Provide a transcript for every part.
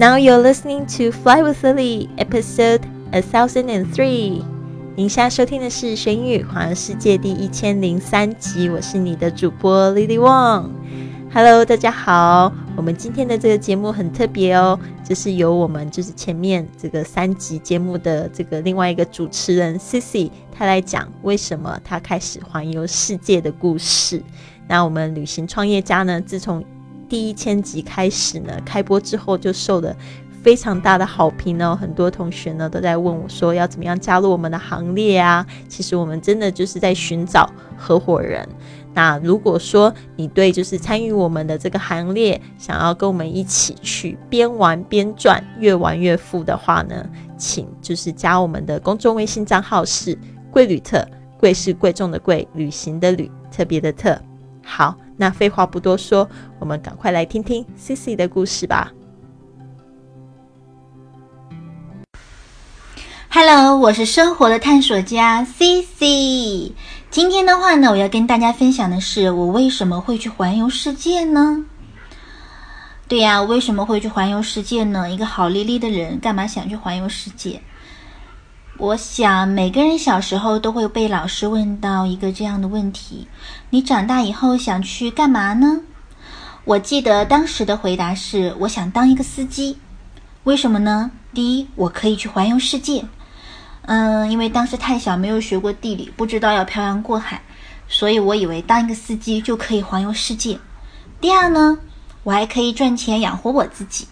Now you're listening to Fly with Lily, episode a thousand and three. 您现在收听的是《学英语环游世界》第一千零三集，我是你的主播 Lily Wong。Hello，大家好。我们今天的这个节目很特别哦，就是由我们就是前面这个三集节目的这个另外一个主持人 Cici，他来讲为什么他开始环游世界的故事。那我们旅行创业家呢，自从第一千集开始呢，开播之后就受了非常大的好评哦。很多同学呢都在问我说，要怎么样加入我们的行列啊？其实我们真的就是在寻找合伙人。那如果说你对就是参与我们的这个行列，想要跟我们一起去边玩边赚，越玩越富的话呢，请就是加我们的公众微信账号是贵旅特，贵是贵重的贵，旅行的旅，特别的特。好，那废话不多说，我们赶快来听听 CC 的故事吧。Hello，我是生活的探索家 CC。今天的话呢，我要跟大家分享的是，我为什么会去环游世界呢？对呀，为什么会去环游世界呢？一个好丽丽的人，干嘛想去环游世界？我想每个人小时候都会被老师问到一个这样的问题：你长大以后想去干嘛呢？我记得当时的回答是：我想当一个司机。为什么呢？第一，我可以去环游世界。嗯，因为当时太小，没有学过地理，不知道要漂洋过海，所以我以为当一个司机就可以环游世界。第二呢，我还可以赚钱养活我自己。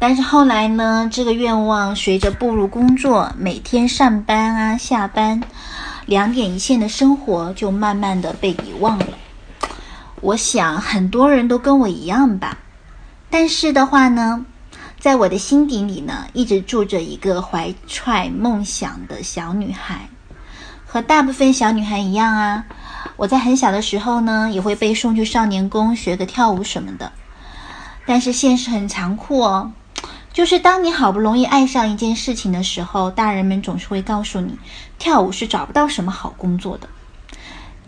但是后来呢，这个愿望随着步入工作，每天上班啊、下班，两点一线的生活就慢慢的被遗忘了。我想很多人都跟我一样吧。但是的话呢，在我的心底里呢，一直住着一个怀揣梦想的小女孩。和大部分小女孩一样啊，我在很小的时候呢，也会被送去少年宫学个跳舞什么的。但是现实很残酷哦。就是当你好不容易爱上一件事情的时候，大人们总是会告诉你，跳舞是找不到什么好工作的。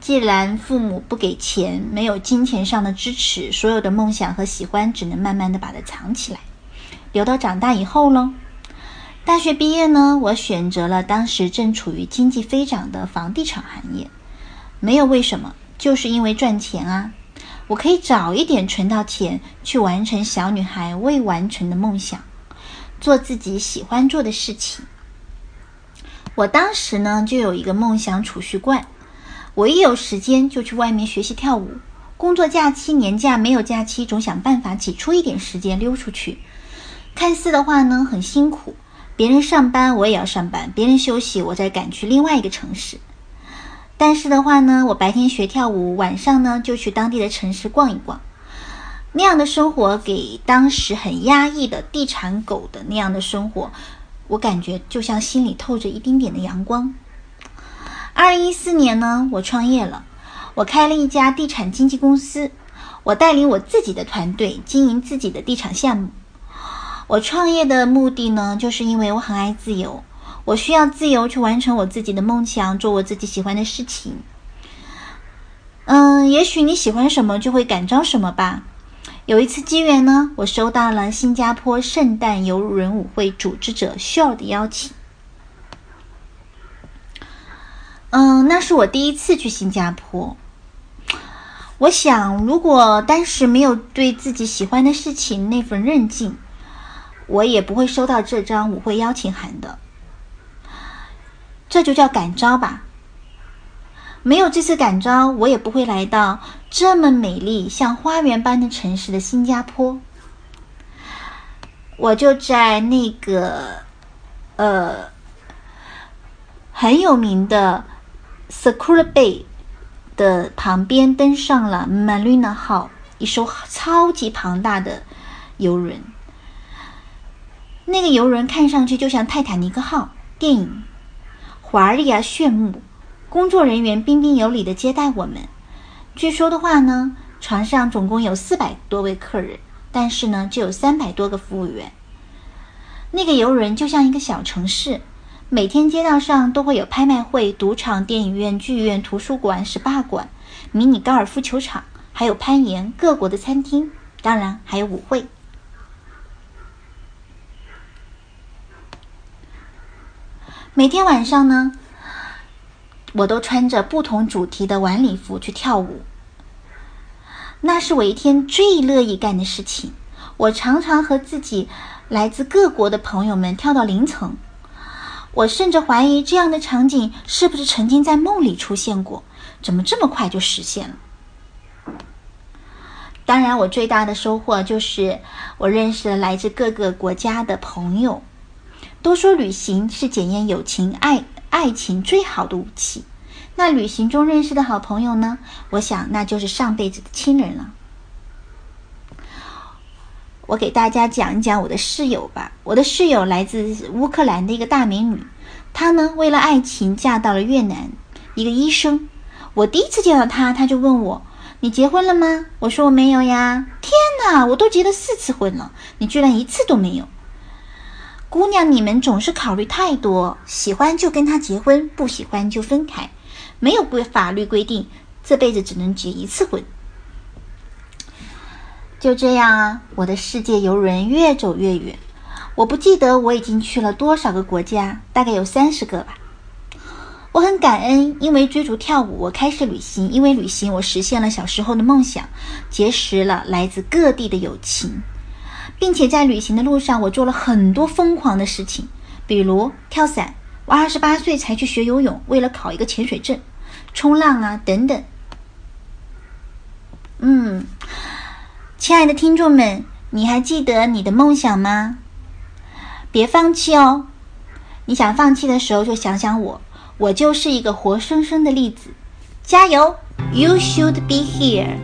既然父母不给钱，没有金钱上的支持，所有的梦想和喜欢只能慢慢的把它藏起来，留到长大以后喽。大学毕业呢，我选择了当时正处于经济飞涨的房地产行业，没有为什么，就是因为赚钱啊。我可以早一点存到钱，去完成小女孩未完成的梦想。做自己喜欢做的事情。我当时呢就有一个梦想储蓄罐，我一有时间就去外面学习跳舞。工作假期、年假没有假期，总想办法挤出一点时间溜出去。看似的话呢很辛苦，别人上班我也要上班，别人休息我再赶去另外一个城市。但是的话呢，我白天学跳舞，晚上呢就去当地的城市逛一逛。那样的生活给当时很压抑的地产狗的那样的生活，我感觉就像心里透着一丁点的阳光。二零一四年呢，我创业了，我开了一家地产经纪公司，我带领我自己的团队经营自己的地产项目。我创业的目的呢，就是因为我很爱自由，我需要自由去完成我自己的梦想，做我自己喜欢的事情。嗯，也许你喜欢什么，就会感召什么吧。有一次机缘呢，我收到了新加坡圣诞游轮舞会组织者 s h o 的邀请。嗯，那是我第一次去新加坡。我想，如果当时没有对自己喜欢的事情那份韧劲，我也不会收到这张舞会邀请函的。这就叫感召吧。没有这次感召，我也不会来到这么美丽、像花园般的城市的新加坡。我就在那个呃很有名的 Sakura Bay 的旁边登上了 Marina 号，一艘超级庞大的游轮。那个游轮看上去就像泰坦尼克号电影，华丽而炫目。工作人员彬彬有礼的接待我们。据说的话呢船上总共有四百多位客人但是呢就有三百多个服务员。那个游轮就像一个小城市每天街道上都会有拍卖会赌场电影院剧院图书馆 spa 馆迷你高尔夫球场还有攀岩各国的餐厅当然还有舞会。每天晚上呢我都穿着不同主题的晚礼服去跳舞。那是我一天最乐意干的事情。我常常和自己来自各国的朋友们跳到凌晨。我甚至怀疑这样的场景是不是曾经在梦里出现过？怎么这么快就实现了？当然，我最大的收获就是我认识了来自各个国家的朋友。都说旅行是检验友情、爱爱情最好的武器。那旅行中认识的好朋友呢？我想那就是上辈子的亲人了。我给大家讲一讲我的室友吧。我的室友来自乌克兰的一个大美女，她呢为了爱情嫁到了越南，一个医生。我第一次见到她，她就问我：“你结婚了吗？”我说：“我没有呀。”天哪，我都结了四次婚了，你居然一次都没有！姑娘，你们总是考虑太多，喜欢就跟他结婚，不喜欢就分开，没有规法律规定这辈子只能结一次婚。就这样啊，我的世界游轮越走越远，我不记得我已经去了多少个国家，大概有三十个吧。我很感恩，因为追逐跳舞，我开始旅行；因为旅行，我实现了小时候的梦想，结识了来自各地的友情。并且在旅行的路上，我做了很多疯狂的事情，比如跳伞。我二十八岁才去学游泳，为了考一个潜水证，冲浪啊等等。嗯，亲爱的听众们，你还记得你的梦想吗？别放弃哦！你想放弃的时候，就想想我，我就是一个活生生的例子。加油！You should be here.